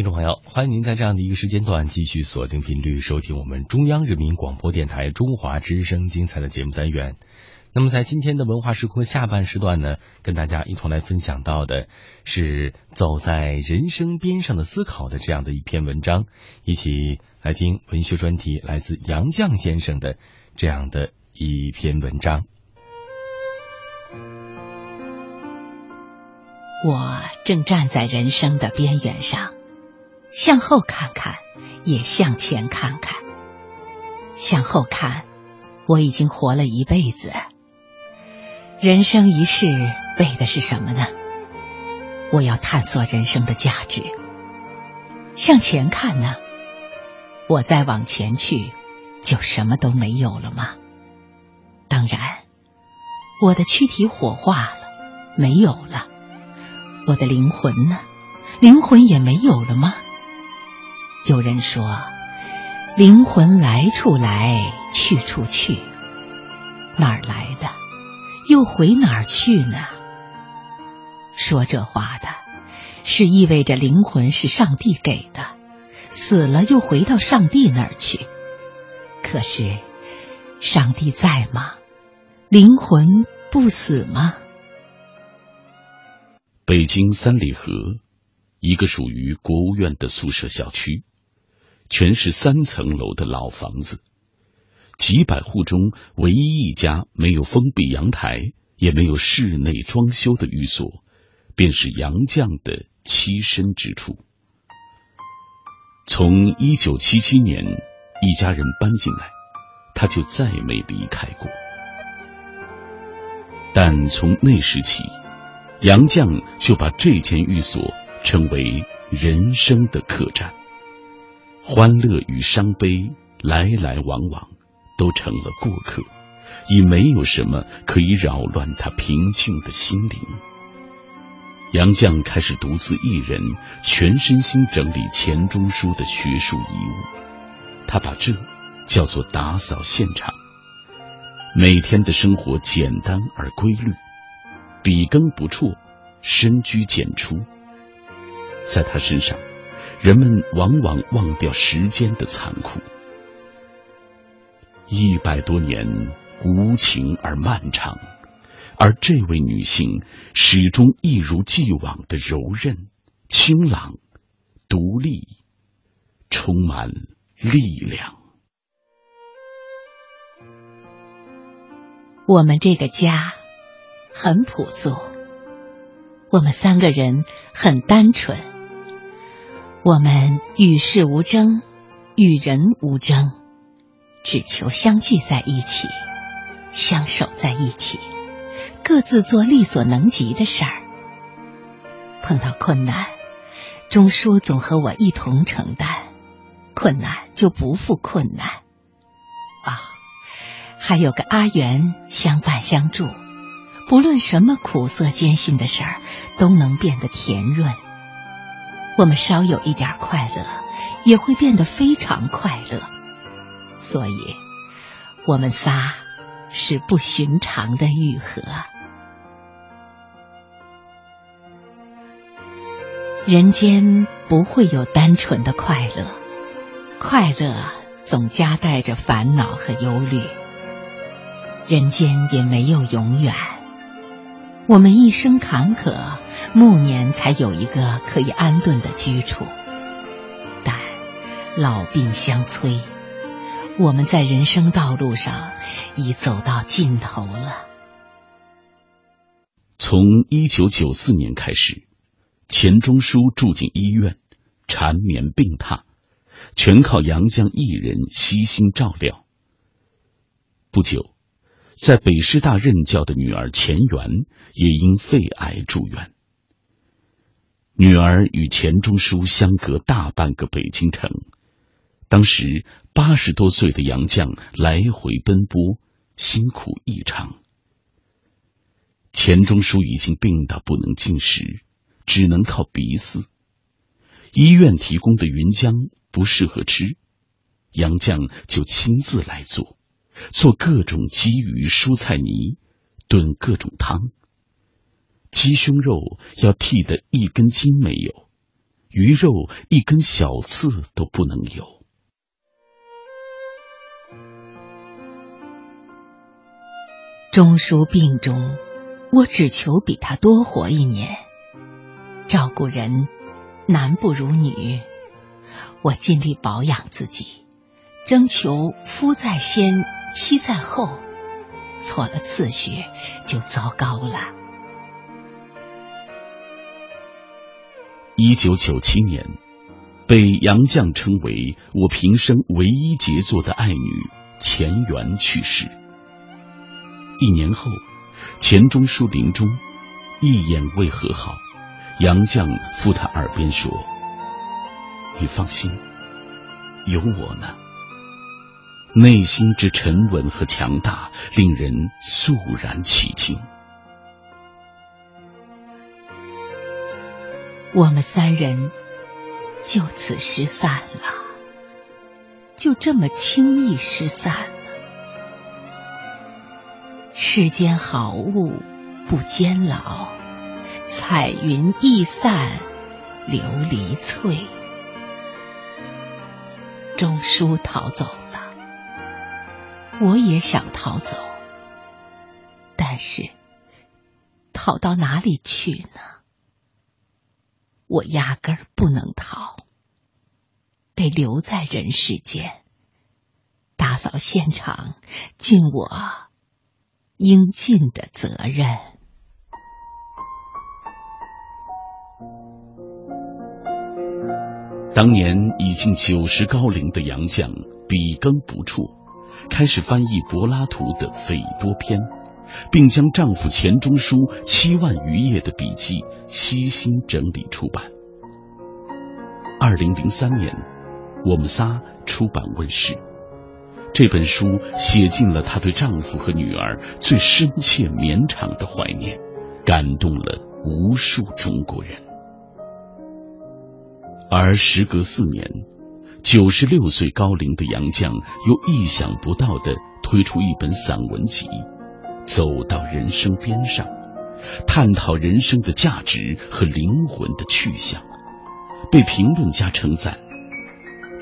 听众朋友，欢迎您在这样的一个时间段继续锁定频率收听我们中央人民广播电台中华之声精彩的节目单元。那么在今天的文化时空下半时段呢，跟大家一同来分享到的是走在人生边上的思考的这样的一篇文章，一起来听文学专题来自杨绛先生的这样的一篇文章。我正站在人生的边缘上。向后看看，也向前看看。向后看，我已经活了一辈子。人生一世，为的是什么呢？我要探索人生的价值。向前看呢？我再往前去，就什么都没有了吗？当然，我的躯体火化了，没有了。我的灵魂呢？灵魂也没有了吗？有人说，灵魂来处来，去处去，哪儿来的，又回哪儿去呢？说这话的，是意味着灵魂是上帝给的，死了又回到上帝那儿去。可是，上帝在吗？灵魂不死吗？北京三里河，一个属于国务院的宿舍小区。全是三层楼的老房子，几百户中唯一一家没有封闭阳台，也没有室内装修的寓所，便是杨绛的栖身之处。从一九七七年一家人搬进来，他就再没离开过。但从那时起，杨绛就把这间寓所称为人生的客栈。欢乐与伤悲来来往往，都成了过客，已没有什么可以扰乱他平静的心灵。杨绛开始独自一人，全身心整理钱钟书的学术遗物。他把这叫做打扫现场。每天的生活简单而规律，笔耕不辍，深居简出。在他身上。人们往往忘掉时间的残酷，一百多年无情而漫长，而这位女性始终一如既往的柔韧、清朗、独立，充满力量。我们这个家很朴素，我们三个人很单纯。我们与世无争，与人无争，只求相聚在一起，相守在一起，各自做力所能及的事儿。碰到困难，钟书总和我一同承担，困难就不负困难。啊，还有个阿元相伴相助，不论什么苦涩艰辛的事儿，都能变得甜润。我们稍有一点快乐，也会变得非常快乐。所以，我们仨是不寻常的愈合。人间不会有单纯的快乐，快乐总夹带着烦恼和忧虑。人间也没有永远。我们一生坎坷。暮年才有一个可以安顿的居处，但老病相催，我们在人生道路上已走到尽头了。从一九九四年开始，钱钟书住进医院，缠绵病榻，全靠杨绛一人悉心照料。不久，在北师大任教的女儿钱媛也因肺癌住院。女儿与钱钟书相隔大半个北京城，当时八十多岁的杨绛来回奔波，辛苦异常。钱钟书已经病到不能进食，只能靠鼻饲。医院提供的云浆不适合吃，杨绛就亲自来做，做各种鲫鱼蔬菜泥，炖各种汤。鸡胸肉要剔得一根筋没有，鱼肉一根小刺都不能有。钟书病中，我只求比他多活一年。照顾人男不如女，我尽力保养自己，征求夫在先，妻在后。错了次序就糟糕了。一九九七年，被杨绛称为我平生唯一杰作的爱女钱媛去世。一年后，钱钟书临终，一眼未和好，杨绛附他耳边说：“你放心，有我呢。”内心之沉稳和强大，令人肃然起敬。我们三人就此失散了，就这么轻易失散了。世间好物不坚牢，彩云易散琉璃脆。钟书逃走了。我也想逃走，但是逃到哪里去呢？我压根儿不能逃，得留在人世间，打扫现场，尽我应尽的责任。当年已经九十高龄的杨绛，笔耕不辍。开始翻译柏拉图的斐多篇，并将丈夫钱钟书七万余页的笔记悉心整理出版。二零零三年，我们仨出版问世。这本书写尽了她对丈夫和女儿最深切绵长的怀念，感动了无数中国人。而时隔四年。九十六岁高龄的杨绛，又意想不到的推出一本散文集，《走到人生边上》，探讨人生的价值和灵魂的去向，被评论家称赞。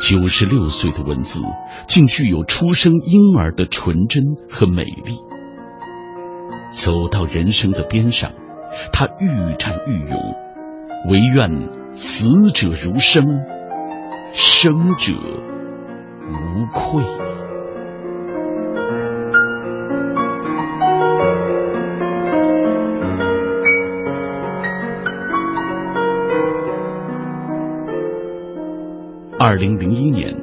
九十六岁的文字，竟具有出生婴儿的纯真和美丽。走到人生的边上，他愈战愈勇，唯愿死者如生。生者无愧。二零零一年，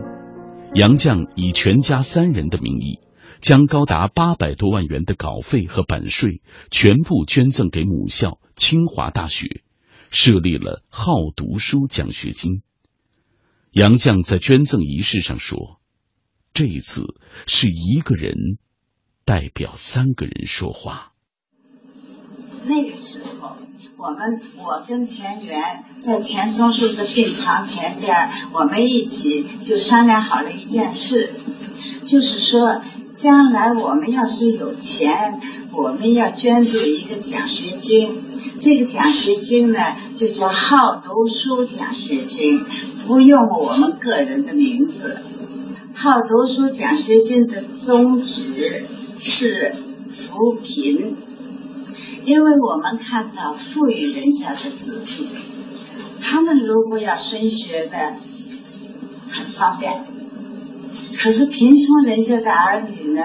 杨绛以全家三人的名义，将高达八百多万元的稿费和版税全部捐赠给母校清华大学，设立了好读书奖学金。杨绛在捐赠仪式上说：“这一次是一个人代表三个人说话。那个时候，我们我跟钱媛在钱钟书的病床前边，我们一起就商量好了一件事，就是说，将来我们要是有钱，我们要捐助一个奖学金。这个奖学金呢，就叫好读书奖学金。”不用我们个人的名字，好读书奖学金的宗旨是扶贫，因为我们看到富裕人家的子弟，他们如果要升学的很方便，可是贫穷人家的儿女呢，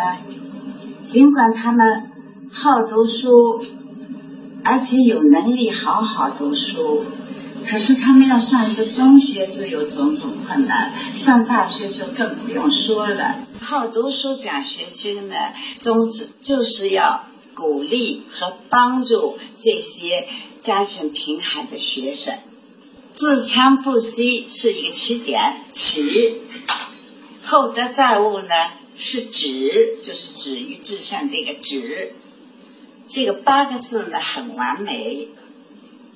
尽管他们好读书，而且有能力好好读书。可是他们要上一个中学就有种种困难，上大学就更不用说了。好读书奖学金呢，宗旨就是要鼓励和帮助这些家境贫寒的学生。自强不息是一个起点，起厚德载物呢是止，就是止于至善的一个止。这个八个字呢很完美。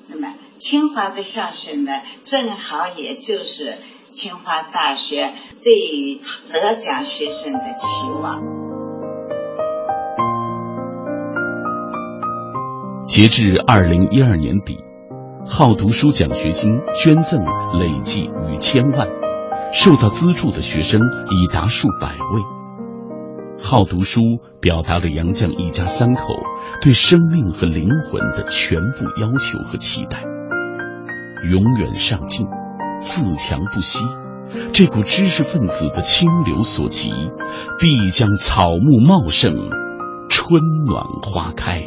那么。清华的校训呢，正好也就是清华大学对于得奖学生的期望。截至二零一二年底，好读书奖学金捐赠累计逾千万，受到资助的学生已达数百位。好读书表达了杨绛一家三口对生命和灵魂的全部要求和期待。永远上进，自强不息，这股知识分子的清流所及，必将草木茂盛，春暖花开。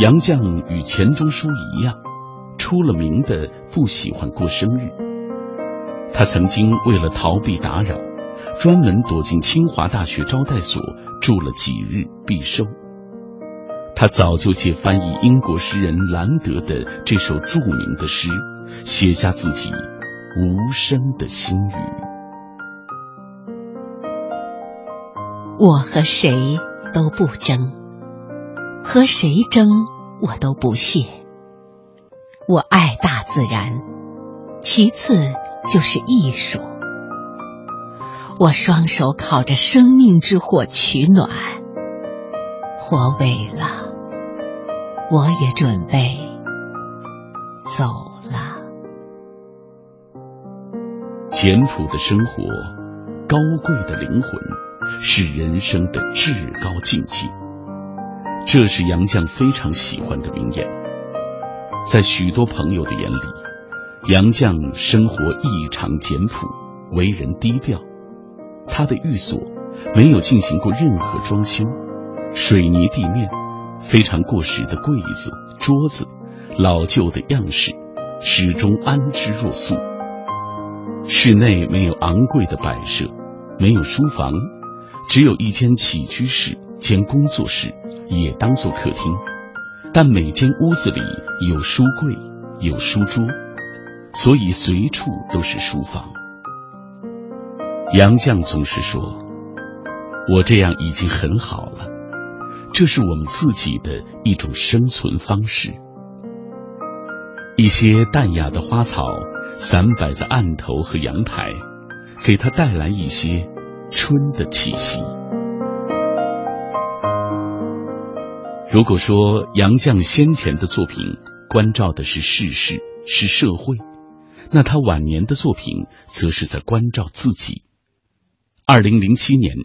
杨绛与钱钟书一样，出了名的不喜欢过生日。他曾经为了逃避打扰，专门躲进清华大学招待所住了几日必收。他早就借翻译英国诗人兰德的这首著名的诗，写下自己无声的心语：我和谁都不争，和谁争我都不屑。我爱大自然，其次就是艺术。我双手烤着生命之火取暖，火萎了。我也准备走了。简朴的生活，高贵的灵魂，是人生的至高境界。这是杨绛非常喜欢的名言。在许多朋友的眼里，杨绛生活异常简朴，为人低调。他的寓所没有进行过任何装修，水泥地面。非常过时的柜子、桌子，老旧的样式，始终安之若素。室内没有昂贵的摆设，没有书房，只有一间起居室兼工作室，也当做客厅。但每间屋子里有书柜，有书桌，所以随处都是书房。杨绛总是说：“我这样已经很好了。”这是我们自己的一种生存方式。一些淡雅的花草散摆在案头和阳台，给他带来一些春的气息。如果说杨绛先前的作品关照的是世事、是社会，那他晚年的作品则是在关照自己。二零零七年，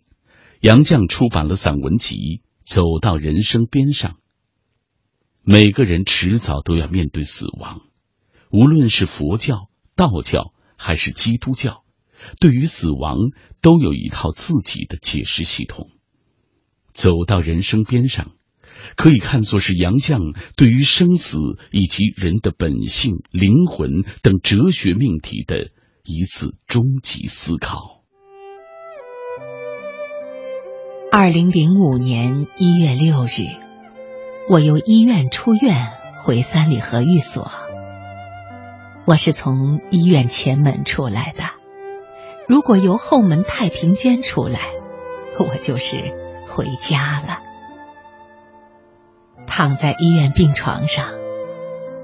杨绛出版了散文集。走到人生边上，每个人迟早都要面对死亡。无论是佛教、道教还是基督教，对于死亡都有一套自己的解释系统。走到人生边上，可以看作是杨绛对于生死以及人的本性、灵魂等哲学命题的一次终极思考。二零零五年一月六日，我由医院出院回三里河寓所。我是从医院前门出来的，如果由后门太平间出来，我就是回家了。躺在医院病床上，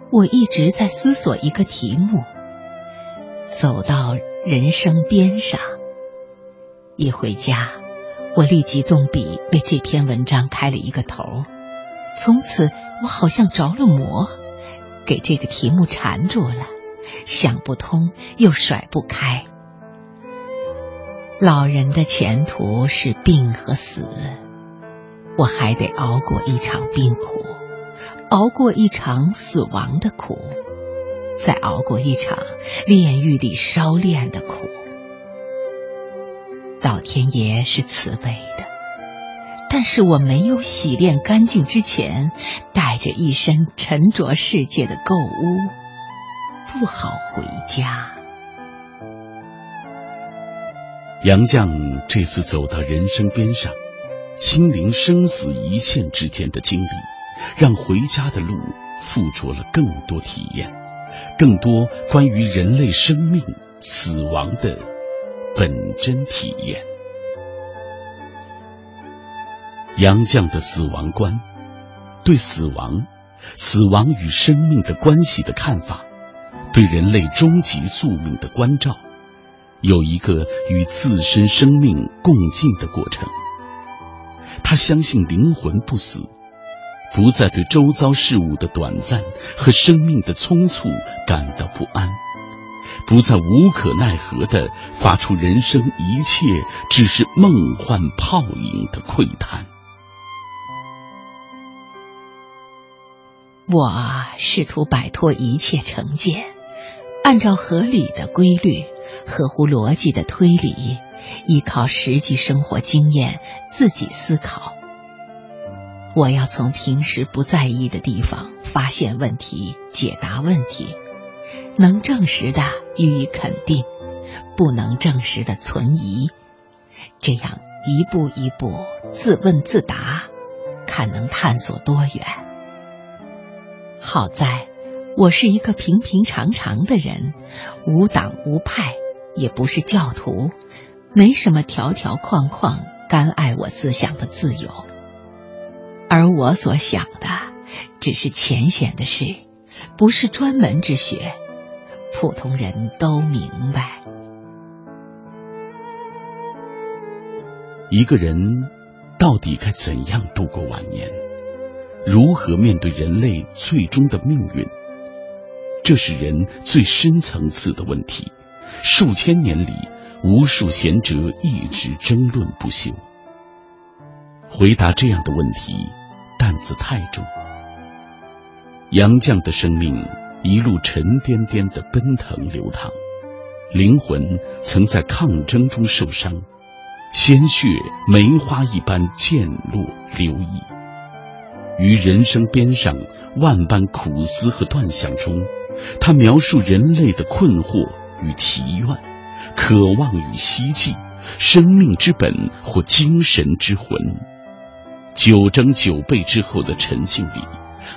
我一直在思索一个题目：走到人生边上，一回家。我立即动笔为这篇文章开了一个头，从此我好像着了魔，给这个题目缠住了，想不通又甩不开。老人的前途是病和死，我还得熬过一场病苦，熬过一场死亡的苦，再熬过一场炼狱里烧炼的苦。老天爷是慈悲的，但是我没有洗练干净之前，带着一身沉着世界的垢污，不好回家。杨绛这次走到人生边上，亲临生死一线之间的经历，让回家的路附着了更多体验，更多关于人类生命死亡的。本真体验，杨绛的死亡观，对死亡、死亡与生命的关系的看法，对人类终极宿命的关照，有一个与自身生命共进的过程。他相信灵魂不死，不再对周遭事物的短暂和生命的匆促感到不安，不再无可奈何的发出人生一切只是梦幻泡影的喟叹。我试图摆脱一切成见，按照合理的规律、合乎逻辑的推理，依靠实际生活经验自己思考。我要从平时不在意的地方发现问题、解答问题，能证实的予以肯定，不能证实的存疑。这样一步一步自问自答，看能探索多远。好在，我是一个平平常常的人，无党无派，也不是教徒，没什么条条框框干碍我思想的自由。而我所想的，只是浅显的事，不是专门之学，普通人都明白。一个人到底该怎样度过晚年？如何面对人类最终的命运？这是人最深层次的问题。数千年里，无数贤哲一直争论不休。回答这样的问题，担子太重。杨绛的生命一路沉甸甸的奔腾流淌，灵魂曾在抗争中受伤，鲜血梅花一般溅落流溢。于人生边上万般苦思和断想中，他描述人类的困惑与祈愿，渴望与希冀，生命之本或精神之魂。九蒸九焙之后的沉静里，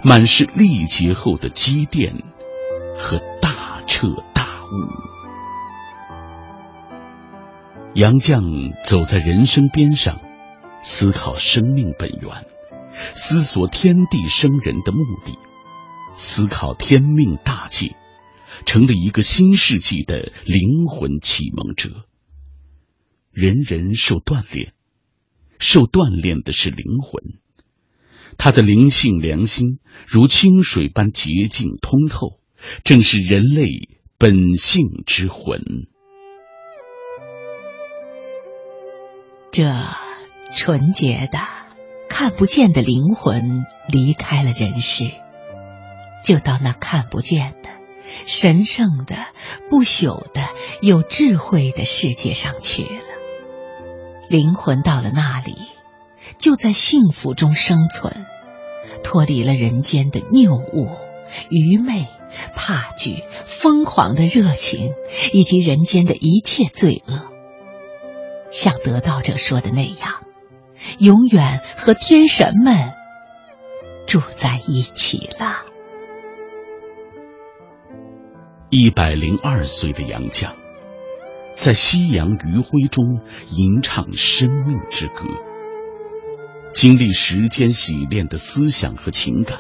满是历劫后的积淀和大彻大悟。杨绛走在人生边上，思考生命本源。思索天地生人的目的，思考天命大计，成了一个新世纪的灵魂启蒙者。人人受锻炼，受锻炼的是灵魂，他的灵性良心如清水般洁净通透，正是人类本性之魂。这纯洁的。看不见的灵魂离开了人世，就到那看不见的、神圣的、不朽的、有智慧的世界上去了。灵魂到了那里，就在幸福中生存，脱离了人间的谬误、愚昧、怕惧、疯狂的热情，以及人间的一切罪恶。像得道者说的那样。永远和天神们住在一起了。一百零二岁的杨绛，在夕阳余晖中吟唱生命之歌，经历时间洗炼的思想和情感，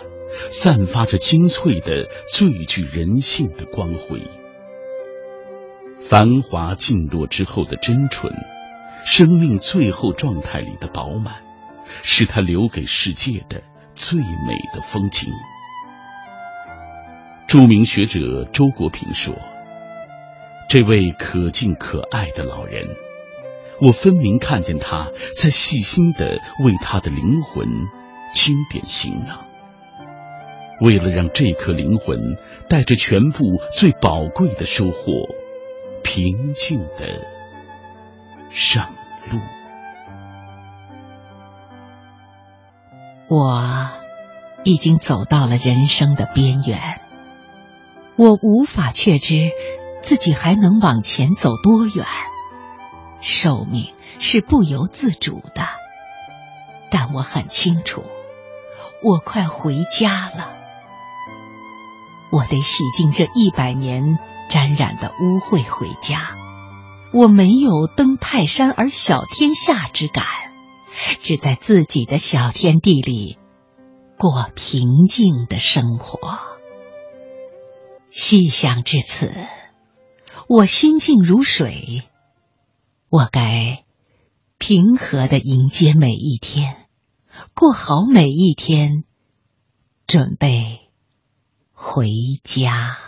散发着精粹的、最具人性的光辉。繁华尽落之后的真纯。生命最后状态里的饱满，是他留给世界的最美的风景。著名学者周国平说：“这位可敬可爱的老人，我分明看见他在细心的为他的灵魂清点行囊，为了让这颗灵魂带着全部最宝贵的收获，平静的上。”路，我已经走到了人生的边缘，我无法确知自己还能往前走多远。寿命是不由自主的，但我很清楚，我快回家了。我得洗净这一百年沾染的污秽回家。我没有登泰山而小天下之感，只在自己的小天地里过平静的生活。细想至此，我心静如水。我该平和的迎接每一天，过好每一天，准备回家。